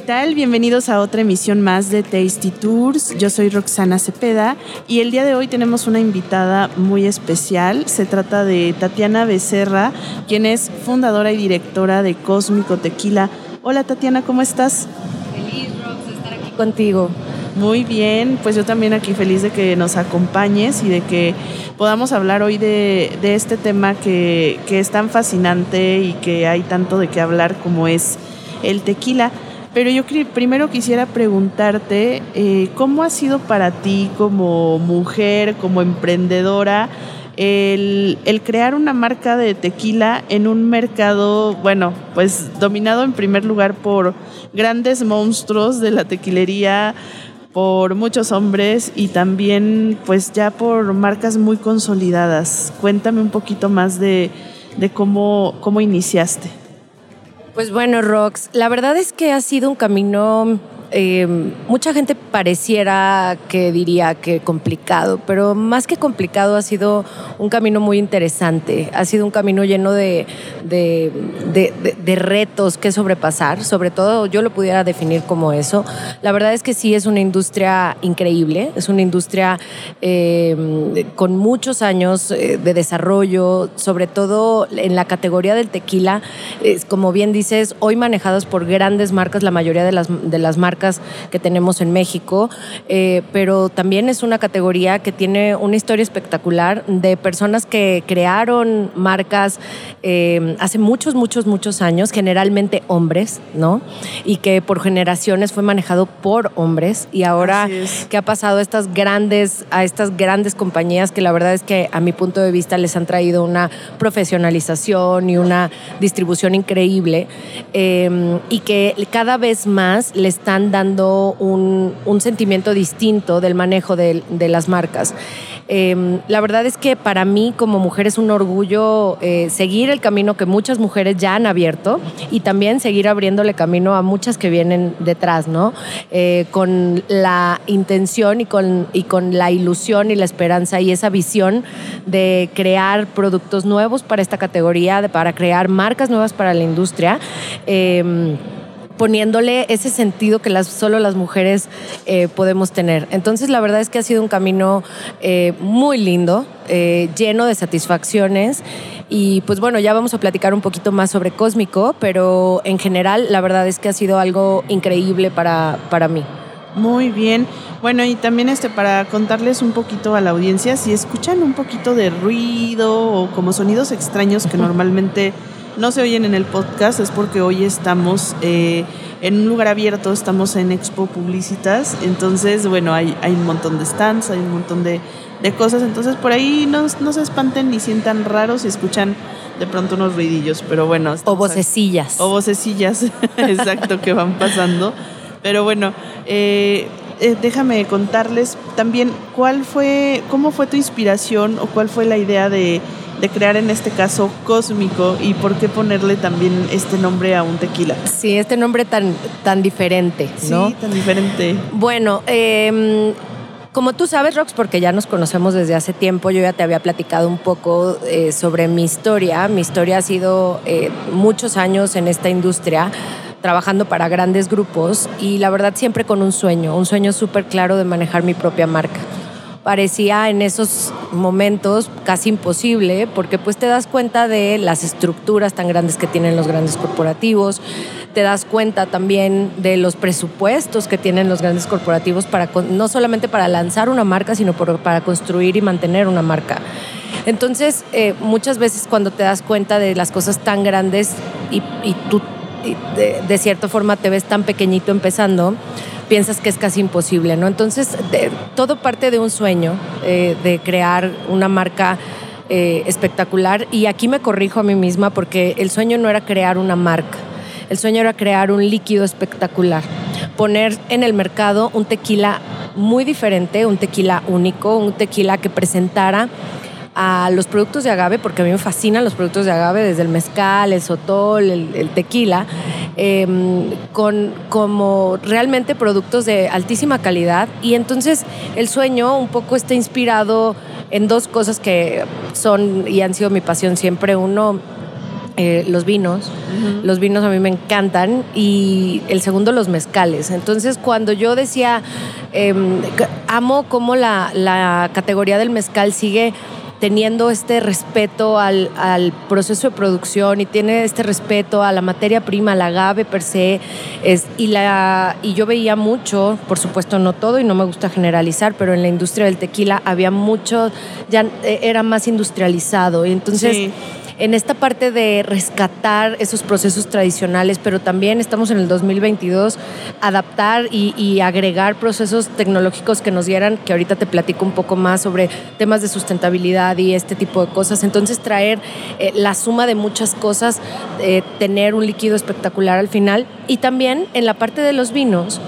¿Qué tal? Bienvenidos a otra emisión más de Tasty Tours. Yo soy Roxana Cepeda y el día de hoy tenemos una invitada muy especial. Se trata de Tatiana Becerra, quien es fundadora y directora de Cósmico Tequila. Hola Tatiana, ¿cómo estás? contigo. Muy bien, pues yo también aquí feliz de que nos acompañes y de que podamos hablar hoy de, este tema que, es tan fascinante y que hay tanto de qué hablar como es el tequila. Pero yo primero quisiera preguntarte, eh, ¿cómo ha sido para ti como mujer, como emprendedora, el, crear una marca de tequila en un mercado, bueno, pues dominado en primer lugar por grandes monstruos de la tequilería, por muchos hombres y también pues ya por marcas muy consolidadas. Cuéntame un poquito más de, de cómo, cómo iniciaste. Pues bueno, Rox, la verdad es que ha sido un camino eh, mucha gente pareciera que diría que complicado, pero más que complicado ha sido un camino muy interesante, ha sido un camino lleno de, de, retos que sobrepasar, sobre todo yo lo pudiera definir como eso. La verdad es que sí es una industria increíble, es una industria eh, con muchos años eh, de desarrollo, sobre todo en la categoría del tequila, como bien dices, hoy manejadas por grandes marcas, la mayoría de las, de las marcas que tenemos en México, eh, pero también es una categoría que tiene una historia espectacular de personas que crearon marcas eh, hace muchos, muchos, muchos años, generalmente hombres, ¿no? Y que por generaciones fue manejado por hombres y ahora que ha pasado a estas grandes, a estas grandes compañías que la verdad es que a mi punto de vista les han traído una profesionalización y una distribución increíble eh, y que cada vez más le están dando un, sentimiento distinto del manejo de, las marcas. Em, la verdad es que para mí como mujer es un orgullo eh, seguir el camino que muchas mujeres ya han abierto y también seguir abriéndole camino a muchas que vienen detrás, ¿no? Eh, con la intención y con, y con la ilusión y la esperanza y esa visión de crear productos nuevos para esta categoría, de, para crear marcas nuevas para la industria. Em, poniéndole ese sentido que las, solo las mujeres eh, podemos tener. Entonces, la verdad es que ha sido un camino eh, muy lindo, eh, lleno de satisfacciones. Y pues bueno, ya vamos a platicar un poquito más sobre Cósmico, pero en general la verdad es que ha sido algo increíble para, para mí. Muy bien. Bueno, y también este para contarles un poquito a la audiencia, si escuchan un poquito de ruido o como sonidos extraños que normalmente no se oyen en el podcast es porque hoy estamos eh, en un lugar abierto, estamos en Expo Publicitas, entonces, bueno, hay, hay un montón de stands, hay un montón de, cosas, entonces por ahí no, no, se espanten ni sientan raros y escuchan de pronto unos ruidillos, pero bueno. O vocecillas. O vocecillas, exacto, que van pasando. Pero bueno, eh, eh, déjame contarles también cuál fue, cómo fue tu inspiración o cuál fue la idea de de crear en este caso Cósmico y por qué ponerle también este nombre a un tequila. Sí, este nombre tan, tan diferente, ¿no? Sí, tan diferente. Bueno, em, como tú sabes, Rox, porque ya nos conocemos desde hace tiempo, yo ya te había platicado un poco eh, sobre mi historia. Mi historia ha sido eh, muchos años en esta industria trabajando para grandes grupos y la verdad siempre con un sueño, un sueño súper claro de manejar mi propia marca parecía en esos momentos casi imposible porque pues te das cuenta de las estructuras tan grandes que tienen los grandes corporativos, te das cuenta también de los presupuestos que tienen los grandes corporativos para no solamente para lanzar una marca, sino para construir y mantener una marca. Entonces, eh, muchas veces cuando te das cuenta de las cosas tan grandes y, tú de, de cierta forma te ves tan pequeñito empezando, piensas que es casi imposible, ¿no? Entonces, todo parte de un sueño eh, de crear una marca eh, espectacular. Y aquí me corrijo a mí misma porque el sueño no era crear una marca, el sueño era crear un líquido espectacular, poner en el mercado un tequila muy diferente, un tequila único, un tequila que presentara a los productos de agave, porque a mí me fascinan los productos de agave, desde el mezcal, el sotol, el, tequila, em, con como realmente productos de altísima calidad. Y entonces el sueño un poco está inspirado en dos cosas que son y han sido mi pasión siempre. Uno, eh, los vinos. Los vinos a mí me encantan. Y el segundo, los mezcales. Entonces, cuando yo decía, em, amo cómo la, la categoría del mezcal sigue teniendo este respeto al, proceso de producción y tiene este respeto a la materia prima, al agave per se. Y, la, y yo veía mucho, por supuesto no todo y no me gusta generalizar, pero en la industria del tequila había mucho, ya eh, era más industrializado. Y entonces en esta parte de rescatar esos procesos tradicionales, pero también estamos en el 2022, adaptar y, agregar procesos tecnológicos que nos dieran, que ahorita te platico un poco más sobre temas de sustentabilidad y este tipo de cosas. Entonces traer eh, la suma de muchas cosas, eh, tener un líquido espectacular al final y también en la parte de los vinos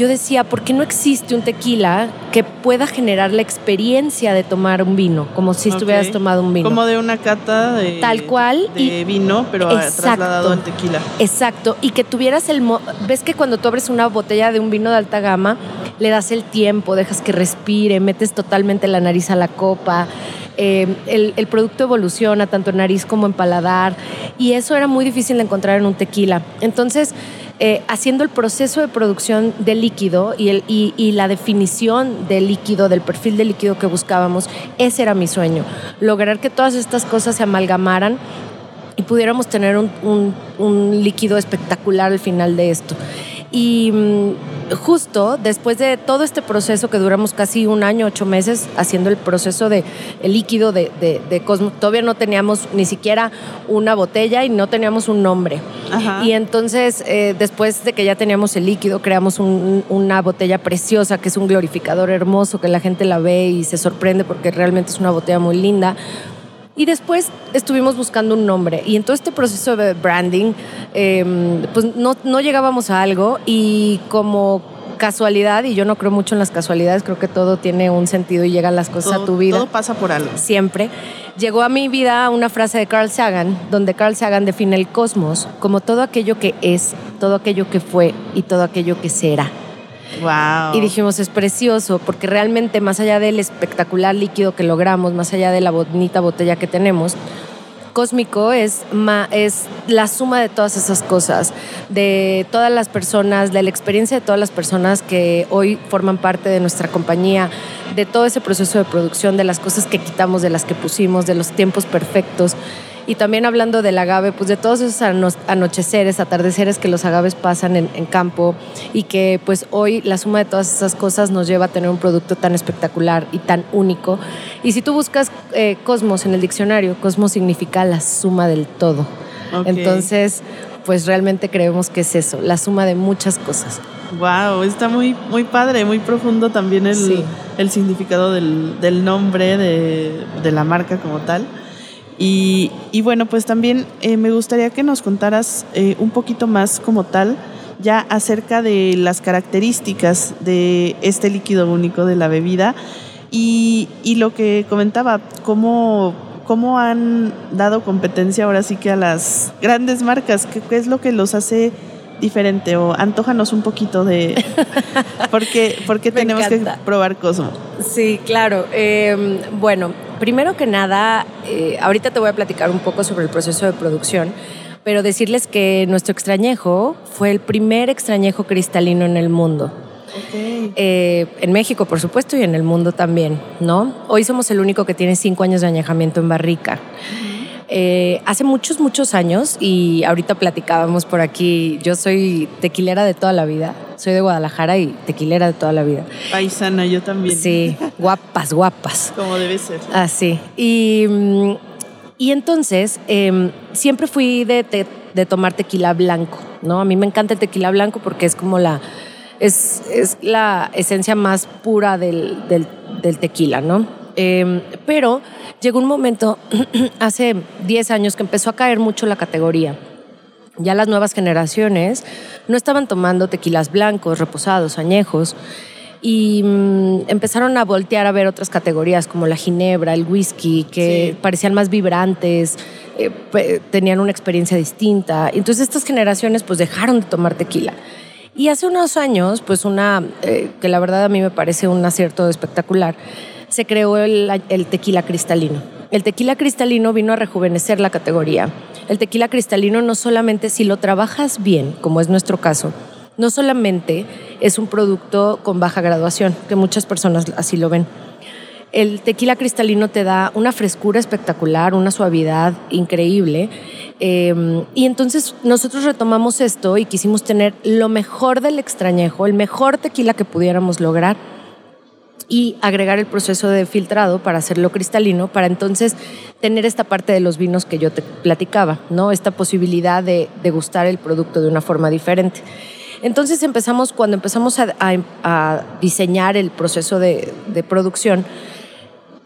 yo decía, ¿por qué no existe un tequila que pueda generar la experiencia de tomar un vino, como si estuvieras tomado un vino? Como de una cata de, Tal cual, de vino, pero trasladado al tequila. Exacto, y que tuvieras el... ¿Ves que cuando tú abres una botella de un vino de alta gama, le das el tiempo, dejas que respire, metes totalmente la nariz a la copa? Eh, el, el, producto evoluciona tanto en nariz como en paladar y eso era muy difícil de encontrar en un tequila. Entonces, eh, haciendo el proceso de producción del líquido y, el, y, la definición del líquido, del perfil de líquido que buscábamos, ese era mi sueño, lograr que todas estas cosas se amalgamaran y pudiéramos tener un, un líquido espectacular al final de esto. Y mm, justo después de todo este proceso que duramos casi un año, ocho meses, haciendo el proceso de el líquido de, de, Cosmo, todavía no teníamos ni siquiera una botella y no teníamos un nombre. Y entonces, eh, después de que ya teníamos el líquido, creamos una botella preciosa, que es un glorificador hermoso, que la gente la ve y se sorprende porque realmente es una botella muy linda y después estuvimos buscando un nombre. Y en todo este proceso de branding, em, pues no, no llegábamos a algo y como casualidad, y yo no creo mucho en las casualidades, creo que todo tiene un sentido y llegan las cosas a tu vida. Todo pasa por algo. Siempre. Llegó a mi vida una frase de Carl Sagan, donde Carl Sagan define el cosmos como todo aquello que es, todo aquello que fue y todo aquello que será. Y dijimos, es precioso, porque realmente más allá del espectacular líquido que logramos, más allá de la bonita botella que tenemos, cósmico es, es la suma de todas esas cosas, de todas las personas, de la experiencia de todas las personas que hoy forman parte de nuestra compañía, de todo ese proceso de producción, de las cosas que quitamos, de las que pusimos, de los tiempos perfectos. Y también hablando del agave, pues de todos esos anocheceres, atardeceres que los agaves pasan en, campo y que pues hoy la suma de todas esas cosas nos lleva a tener un producto tan espectacular y tan único. Y si tú buscas eh, cosmos en el diccionario, cosmos significa la suma del todo. Entonces, pues realmente creemos que es eso, la suma de muchas cosas. Wow, está muy, muy padre, muy profundo también el, el significado del, del nombre de, de, la marca como tal. Y, bueno, pues también eh, me gustaría que nos contaras eh, un poquito más como tal ya acerca de las características de este líquido único de la bebida y, lo que comentaba, cómo, cómo, han dado competencia ahora sí que a las grandes marcas, qué, es lo que los hace diferente o antójanos un poquito de por qué, tenemos que probar Cosmo. Sí, claro. Em, bueno, primero que nada, eh, ahorita te voy a platicar un poco sobre el proceso de producción, pero decirles que nuestro extrañejo fue el primer extrañejo cristalino en el mundo. Eh, en México, por supuesto, y en el mundo también, ¿no? Hoy somos el único que tiene cinco años de añejamiento en barrica. Eh, hace muchos, muchos años, y ahorita platicábamos por aquí, yo soy tequilera de toda la vida, soy de Guadalajara y tequilera de toda la vida. Paisana, yo también. Sí, guapas, guapas. Como debe ser. Así. y, y entonces, em, siempre fui de, tomar tequila blanco, ¿no? A mí me encanta el tequila blanco porque es como la... Es, es la esencia más pura del, del tequila, ¿no? Em, pero llegó un momento, hace 10 años, que empezó a caer mucho la categoría. Ya las nuevas generaciones no estaban tomando tequilas blancos, reposados, añejos. y mm, empezaron a voltear a ver otras categorías como la ginebra, el whisky, que parecían más vibrantes, eh, tenían una experiencia distinta. Entonces estas generaciones pues dejaron de tomar tequila. Y hace unos años, pues una, eh, que la verdad a mí me parece un acierto espectacular, se creó el, tequila cristalino. El tequila cristalino vino a rejuvenecer la categoría. El tequila cristalino no solamente si lo trabajas bien, como es nuestro caso, no solamente es un producto con baja graduación, que muchas personas así lo ven. El tequila cristalino te da una frescura espectacular, una suavidad increíble. Eh, y entonces nosotros retomamos esto y quisimos tener lo mejor del extrañejo, el mejor tequila que pudiéramos lograr y agregar el proceso de filtrado para hacerlo cristalino, para entonces tener esta parte de los vinos que yo te platicaba, ¿no? Esta posibilidad de degustar el producto de una forma diferente. Entonces empezamos, cuando empezamos a, diseñar el proceso de, producción,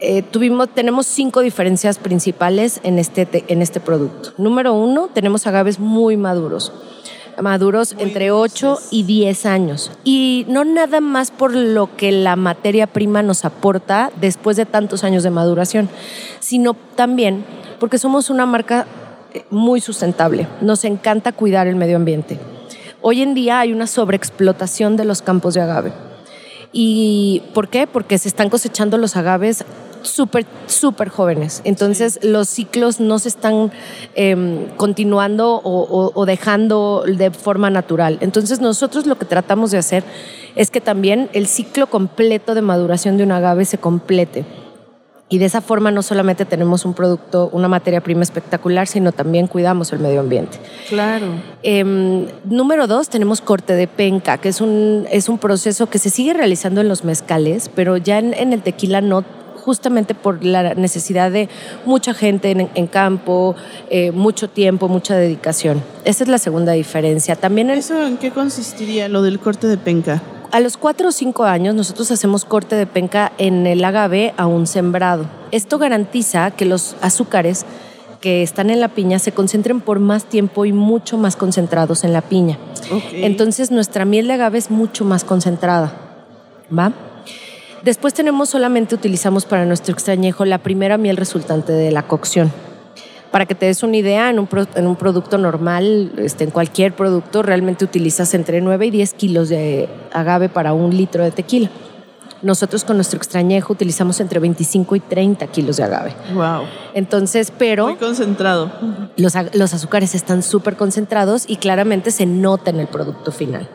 eh, tuvimos, tenemos cinco diferencias principales en este, en este producto. Número uno, tenemos agaves muy maduros maduros entre 8 y 10 años. Y no nada más por lo que la materia prima nos aporta después de tantos años de maduración, sino también porque somos una marca eh, muy sustentable. Nos encanta cuidar el medio ambiente. Hoy en día hay una sobreexplotación de los campos de agave. ¿Y por qué? Porque se están cosechando los agaves súper, súper jóvenes. Entonces los ciclos no se están em, continuando o, dejando de forma natural. Entonces nosotros lo que tratamos de hacer es que también el ciclo completo de maduración de un agave se complete. Y de esa forma no solamente tenemos un producto, una materia prima espectacular, sino también cuidamos el medio ambiente. Claro. Em, número dos, tenemos corte de penca, que es un, es un proceso que se sigue realizando en los mezcales, pero ya en, el tequila no justamente por la necesidad de mucha gente en, campo, eh, mucho tiempo, mucha dedicación. Esa es la segunda diferencia. También ¿Eso en qué consistiría lo del corte de penca? A los cuatro o cinco años nosotros hacemos corte de penca en el agave a un sembrado. Esto garantiza que los azúcares que están en la piña se concentren por más tiempo y mucho más concentrados en la piña. Entonces nuestra miel de agave es mucho más concentrada. ¿Va? Después tenemos solamente utilizamos para nuestro extrañejo la primera miel resultante de la cocción. Para que te des una idea, en un, en un producto normal, este, en cualquier producto, realmente utilizas entre 9 y 10 kilos de agave para un litro de tequila. Nosotros con nuestro extrañejo utilizamos entre 25 y 30 kilos de agave. Wow. Entonces, pero... Muy concentrado. Los, los azúcares están súper concentrados y claramente se nota en el producto final.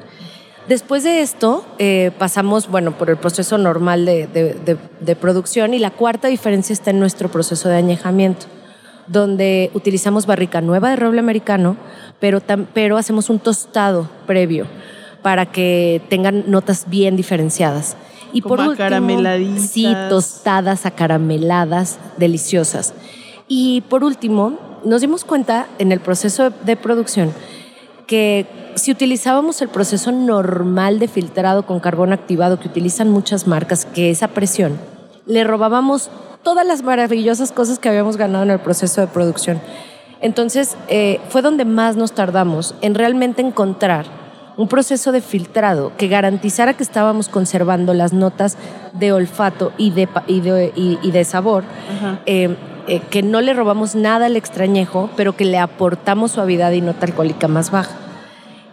Después de esto, eh, pasamos, bueno, por el proceso normal de, de, de producción y la cuarta diferencia está en nuestro proceso de añejamiento donde utilizamos barrica nueva de roble americano, pero, pero hacemos un tostado previo para que tengan notas bien diferenciadas. Y por último, sí, tostadas acarameladas, deliciosas. Y por último, nos dimos cuenta en el proceso de producción que si utilizábamos el proceso normal de filtrado con carbón activado que utilizan muchas marcas, que es a presión, le robábamos todas las maravillosas cosas que habíamos ganado en el proceso de producción. Entonces, eh, fue donde más nos tardamos en realmente encontrar un proceso de filtrado que garantizara que estábamos conservando las notas de olfato y de, y de, sabor, eh, eh, que no le robamos nada al extrañejo, pero que le aportamos suavidad y nota alcohólica más baja.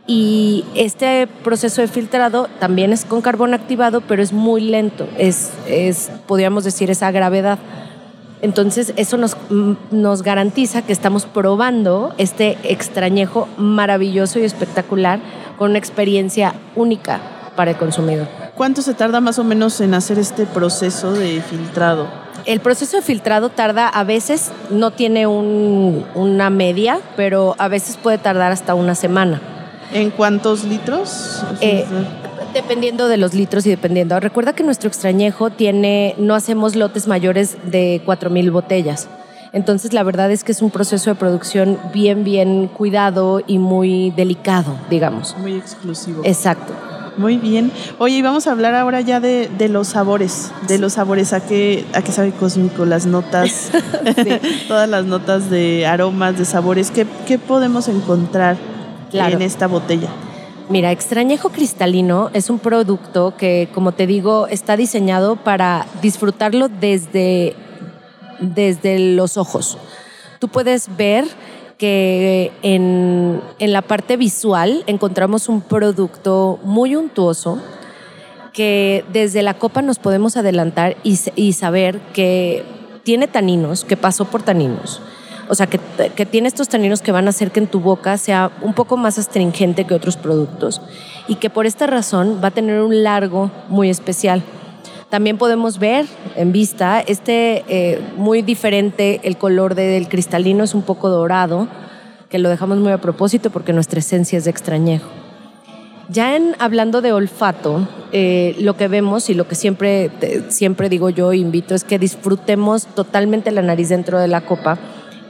Y este proceso de filtrado también es con carbón activado, pero es muy lento, es, es podríamos decir, esa gravedad. Entonces, eso nos, mm, nos garantiza que estamos probando este extrañejo maravilloso y espectacular con una experiencia única para el consumidor. ¿Cuánto se tarda más o menos en hacer este proceso de filtrado? El proceso de filtrado tarda, a veces no tiene un, una media, pero a veces puede tardar hasta una semana. ¿En cuántos litros? Eh, dependiendo de los litros y dependiendo. Recuerda que nuestro extrañejo tiene, no hacemos lotes mayores de 4.000 botellas. Entonces la verdad es que es un proceso de producción bien, bien cuidado y muy delicado, digamos. Muy exclusivo. Exacto. Muy bien. Oye, y vamos a hablar ahora ya de, los sabores, de los sabores, a qué, a qué sabe Cósmico, las notas, todas las notas de aromas, de sabores, ¿qué, qué podemos encontrar? en esta botella? Mira, Extrañejo Cristalino es un producto que, como te digo, está diseñado para disfrutarlo desde, desde los ojos. Tú puedes ver que en, en la parte visual encontramos un producto muy untuoso que desde la copa nos podemos adelantar y, y saber que tiene taninos, que pasó por taninos o sea, que, que, tiene estos taninos que van a hacer que en tu boca sea un poco más astringente que otros productos y que por esta razón va a tener un largo muy especial. También podemos ver en vista este eh, muy diferente, el color del cristalino es un poco dorado, que lo dejamos muy a propósito porque nuestra esencia es de extrañejo. Ya en hablando de olfato, eh, lo que vemos y lo que siempre, siempre digo yo, invito, es que disfrutemos totalmente la nariz dentro de la copa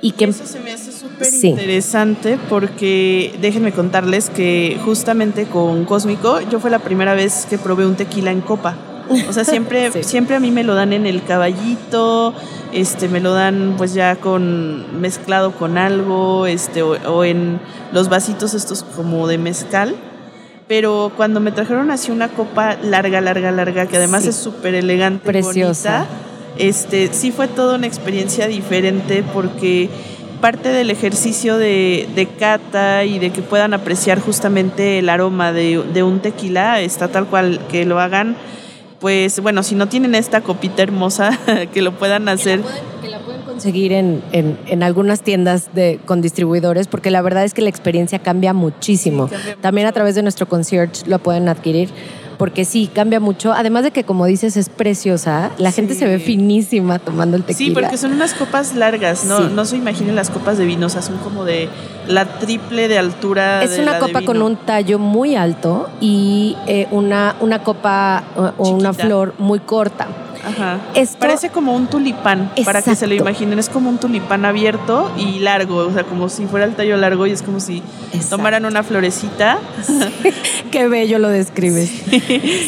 y que eso se me hace súper interesante porque déjenme contarles que justamente con Cósmico yo fue la primera vez que probé un tequila en copa. O sea, siempre, siempre a mí me lo dan en el caballito, este, me lo dan pues ya con mezclado con algo, este, o, en los vasitos estos como de mezcal. Pero cuando me trajeron así una copa larga, larga, larga, que además es súper elegante, preciosa. Bonita, este, sí fue toda una experiencia diferente porque parte del ejercicio de, de, cata y de que puedan apreciar justamente el aroma de, de, un tequila está tal cual que lo hagan. Pues bueno, si no tienen esta copita hermosa, que lo puedan hacer. Que la pueden, conseguir en, en, en, algunas tiendas de, con distribuidores, porque la verdad es que la experiencia cambia muchísimo. cambia También mucho. a través de nuestro concierge lo pueden adquirir porque sí, cambia mucho. Además de que, como dices, es preciosa, la sí. gente se ve finísima tomando el tequila. Sí, porque son unas copas largas, ¿no? Sí. No se imaginen las copas de vino, o sea, son como de la triple de altura. Es de una copa con un tallo muy alto y eh, una, una copa o una flor muy corta. Ajá. Esto, Parece como un tulipán, exacto. para que se lo imaginen. Es como un tulipán abierto y largo, o sea, como si fuera el tallo largo y es como si exacto. tomaran una florecita. Sí. Qué bello lo describes.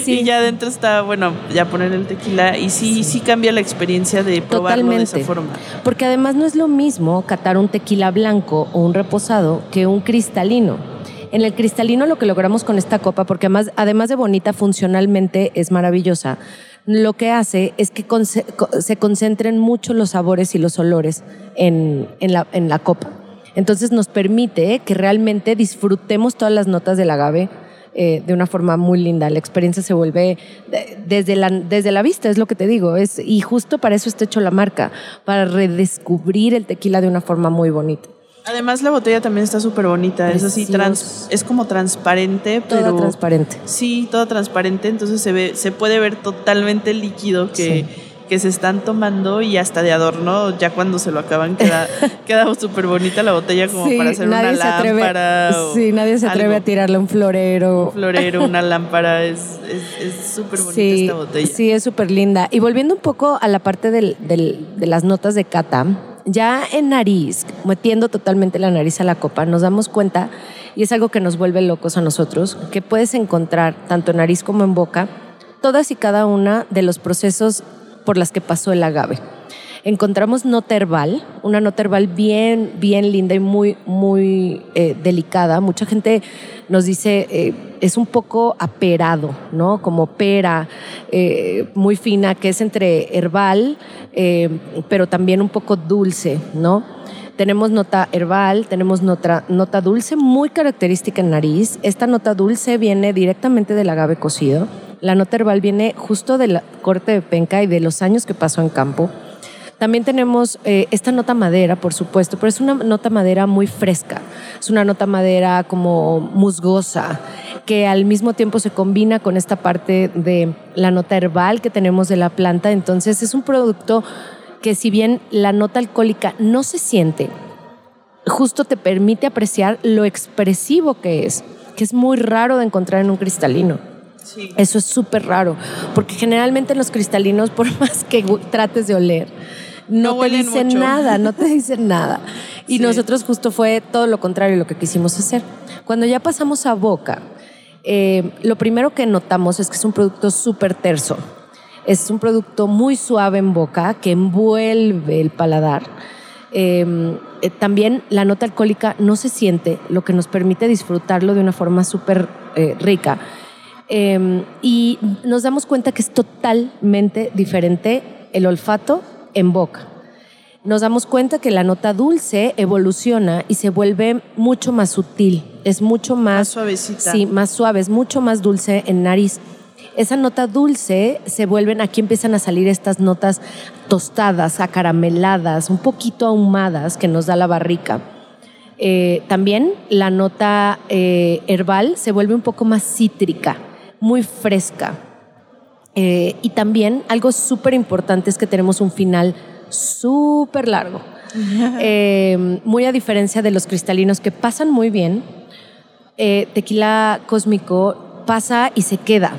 Sí. Y ya adentro está, bueno, ya poner el tequila y sí, sí cambia la experiencia de probarlo Totalmente. de esa forma. Porque además no es lo mismo catar un tequila blanco o un reposado que un cristalino. En el cristalino lo que logramos con esta copa, porque además, además de bonita, funcionalmente es maravillosa, lo que hace es que se concentren mucho los sabores y los olores en, en, la, en la copa. Entonces nos permite que realmente disfrutemos todas las notas del agave eh, de una forma muy linda. La experiencia se vuelve desde la, desde la vista, es lo que te digo. Y justo para eso está hecho la marca, para redescubrir el tequila de una forma muy bonita. Además la botella también está súper bonita, es así trans, es como transparente, pero transparente. Sí, todo transparente, entonces se ve se puede ver totalmente el líquido que, sí. que se están tomando y hasta de adorno, ya cuando se lo acaban queda queda súper bonita la botella como sí, para hacer una lámpara. Atreve, sí, nadie se atreve algo. a tirarle un florero. Un florero, una lámpara, es súper bonita sí, esta botella. Sí, es súper linda. Y volviendo un poco a la parte del, del, de las notas de cata, ya en nariz, metiendo totalmente la nariz a la copa, nos damos cuenta, y es algo que nos vuelve locos a nosotros, que puedes encontrar, tanto en nariz como en boca, todas y cada una de los procesos por las que pasó el agave. Encontramos nota herbal, una nota herbal bien, bien linda y muy, muy eh, delicada. Mucha gente nos dice, eh, es un poco aperado, ¿no? Como pera, eh, muy fina, que es entre herbal, eh, pero también un poco dulce, ¿no? Tenemos nota herbal, tenemos nota, nota dulce muy característica en nariz. Esta nota dulce viene directamente del agave cocido. La nota herbal viene justo del corte de penca y de los años que pasó en campo. También tenemos eh, esta nota madera, por supuesto, pero es una nota madera muy fresca. Es una nota madera como musgosa, que al mismo tiempo se combina con esta parte de la nota herbal que tenemos de la planta. Entonces es un producto que si bien la nota alcohólica no se siente, justo te permite apreciar lo expresivo que es, que es muy raro de encontrar en un cristalino. Sí. Eso es súper raro, porque generalmente los cristalinos, por más que trates de oler, no, no te dicen mucho. nada, no te dicen nada. Y sí. nosotros justo fue todo lo contrario lo que quisimos hacer. Cuando ya pasamos a boca, eh, lo primero que notamos es que es un producto súper terso. Es un producto muy suave en boca que envuelve el paladar. Eh, eh, también la nota alcohólica no se siente, lo que nos permite disfrutarlo de una forma súper eh, rica. Em, y nos damos cuenta que es totalmente diferente el olfato en boca. Nos damos cuenta que la nota dulce evoluciona y se vuelve mucho más sutil, es mucho más, Más suavecita. Sí, más suave, es mucho más dulce en nariz. Esa nota dulce se vuelven, aquí empiezan a salir estas notas tostadas, acarameladas, un poquito ahumadas que nos da la barrica. Eh, también la nota eh, herbal se vuelve un poco más cítrica, muy fresca. Eh, y también algo súper importante es que tenemos un final súper largo. Eh, muy a diferencia de los cristalinos que pasan muy bien, eh, tequila cósmico pasa y se queda.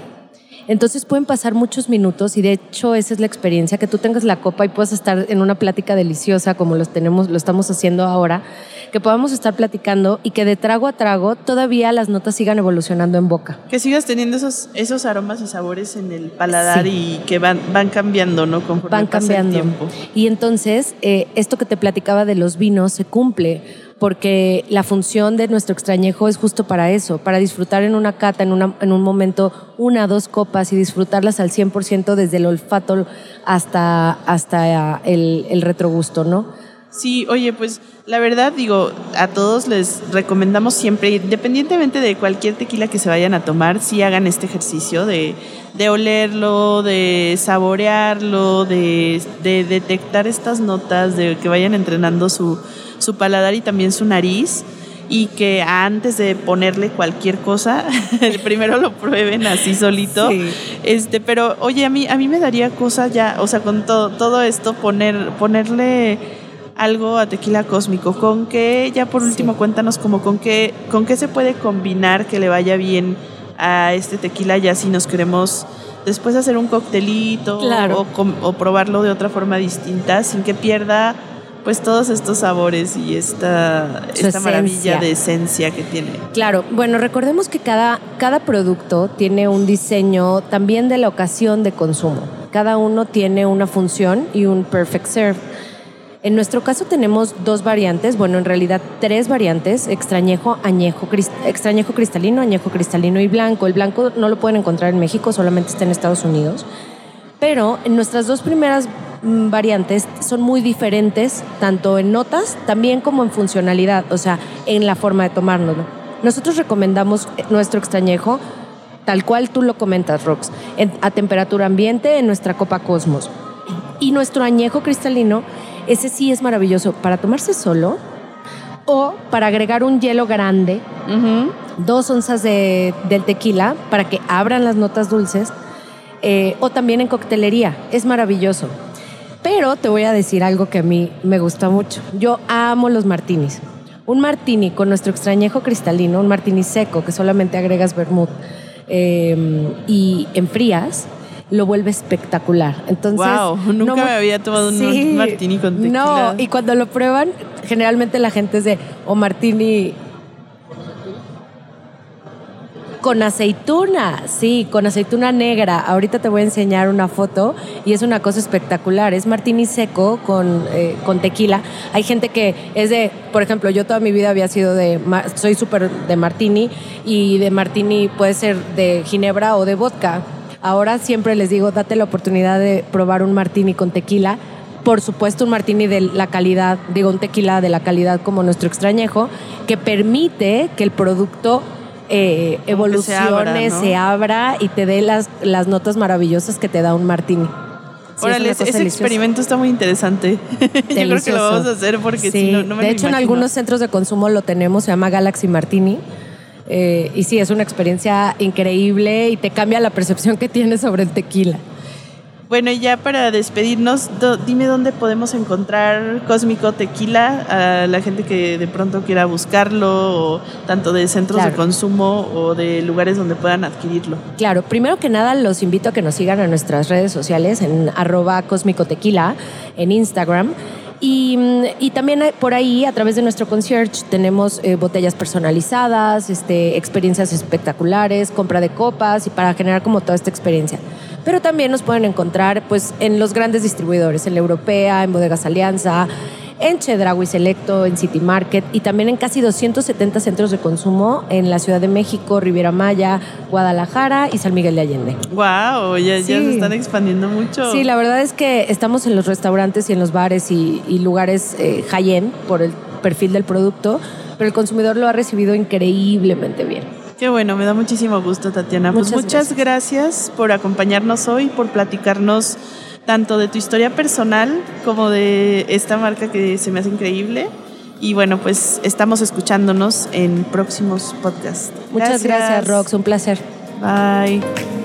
Entonces pueden pasar muchos minutos y de hecho esa es la experiencia, que tú tengas la copa y puedas estar en una plática deliciosa como los tenemos, lo estamos haciendo ahora, que podamos estar platicando y que de trago a trago todavía las notas sigan evolucionando en boca. Que sigas teniendo esos, esos aromas y sabores en el paladar Sí. y que van, van cambiando, ¿no? Conforme van pasa el tiempo. Y entonces, eh, esto que te platicaba de los vinos se cumple, porque la función de nuestro extrañejo es justo para eso, para disfrutar en una cata, en, una- en un momento, una, dos copas y disfrutarlas al 100% desde el olfato hasta, hasta el, el retrogusto, ¿no? Sí, oye, pues la verdad digo, a todos les recomendamos siempre, independientemente de cualquier tequila que se vayan a tomar, sí hagan este ejercicio de, de olerlo, de saborearlo, de, de detectar estas notas, de que vayan entrenando su, su paladar y también su nariz. Y que antes de ponerle cualquier cosa, primero lo prueben así solito. Sí. Este, pero oye, a mí, a mí me daría cosa ya, o sea, con todo, todo esto, poner, ponerle algo a tequila cósmico. ¿Con qué, ya por último, cuéntanos como con qué, con qué se puede combinar que le vaya bien a este tequila ya si nos queremos después hacer un coctelito Claro. o, probarlo de otra forma distinta sin que pierda pues todos estos sabores y esta, maravilla de esencia que tiene. Claro, bueno, recordemos que cada, cada producto tiene un diseño también de la ocasión de consumo. Cada uno tiene una función y un perfect serve. En nuestro caso tenemos dos variantes, bueno, en realidad tres variantes, extrañejo, añejo, cris- extrañejo cristalino, añejo cristalino y blanco. El blanco no lo pueden encontrar en México, solamente está en Estados Unidos. Pero en nuestras dos primeras mm, variantes son muy diferentes, tanto en notas también como en funcionalidad, o sea, en la forma de tomárnoslo. Nosotros recomendamos eh, nuestro extrañejo tal cual tú lo comentas, Rox, en- a temperatura ambiente en nuestra copa Cosmos. Y nuestro añejo cristalino, ese sí es maravilloso para tomarse solo o para agregar un hielo grande dos onzas de, del tequila para que abran las notas dulces eh, o también en coctelería. Es maravilloso. Pero te voy a decir algo que a mí me gusta mucho. Yo amo los martinis. Un martini con nuestro extrañejo cristalino, un martini seco que solamente agregas vermouth eh, y enfrías, lo vuelve espectacular. Entonces, Guau, nunca me había tomado un martini con tequila. No, y cuando lo prueban, generalmente la gente es de o martini con aceituna, sí, con aceituna negra. Ahorita te voy a enseñar una foto y es una cosa espectacular. Es martini seco con, eh, con tequila. Hay gente que es de, por ejemplo, yo toda mi vida había sido de, soy súper de martini y de martini puede ser de ginebra o de vodka. Ahora siempre les digo, date la oportunidad de probar un martini con tequila. Por supuesto, un martini de la calidad, digo, un tequila de la calidad como nuestro extrañejo, que permite que el producto eh, se evolucione, abra, ¿no? se abra y te dé las, las notas maravillosas que te da un martini. Sí, Órale, ese, deliciosa. experimento está muy interesante. Yo creo que Delicioso. lo vamos a hacer porque Sí, si no, no me De hecho, en algunos centros de consumo lo tenemos, se llama Galaxy Martini. Eh, y sí, es una experiencia increíble y te cambia la percepción que tienes sobre el tequila. Bueno, y ya para despedirnos, do- dime dónde podemos encontrar Cósmico Tequila a la gente que de pronto quiera buscarlo, o tanto de centros Claro. de consumo o de lugares donde puedan adquirirlo. Claro, primero que nada los invito a que nos sigan a nuestras redes sociales en arroba cósmico tequila en Instagram. Y, mm, y también por ahí, a través de nuestro concierge, tenemos eh, botellas personalizadas, este, experiencias espectaculares, compra de copas y para generar como toda esta experiencia. Pero también nos pueden encontrar pues, en los grandes distribuidores, en la Europea, en Bodegas Alianza, en Chedraui Selecto, en City Market y también en casi 270 centros de consumo en la Ciudad de México, Riviera Maya, Guadalajara y San Miguel de Allende. ¡Wow! Ya, se están expandiendo mucho. Sí, la verdad es que estamos en los restaurantes y en los bares y, lugares eh, high-end por el perfil del producto, pero el consumidor lo ha recibido increíblemente bien. Qué bueno, me da muchísimo gusto, Tatiana. Pues muchas, muchas gracias. por acompañarnos hoy, por platicarnos tanto de tu historia personal como de esta marca que se me hace increíble. Y bueno, pues estamos escuchándonos en próximos podcasts. Muchas gracias, gracias Rox. Un placer. Bye.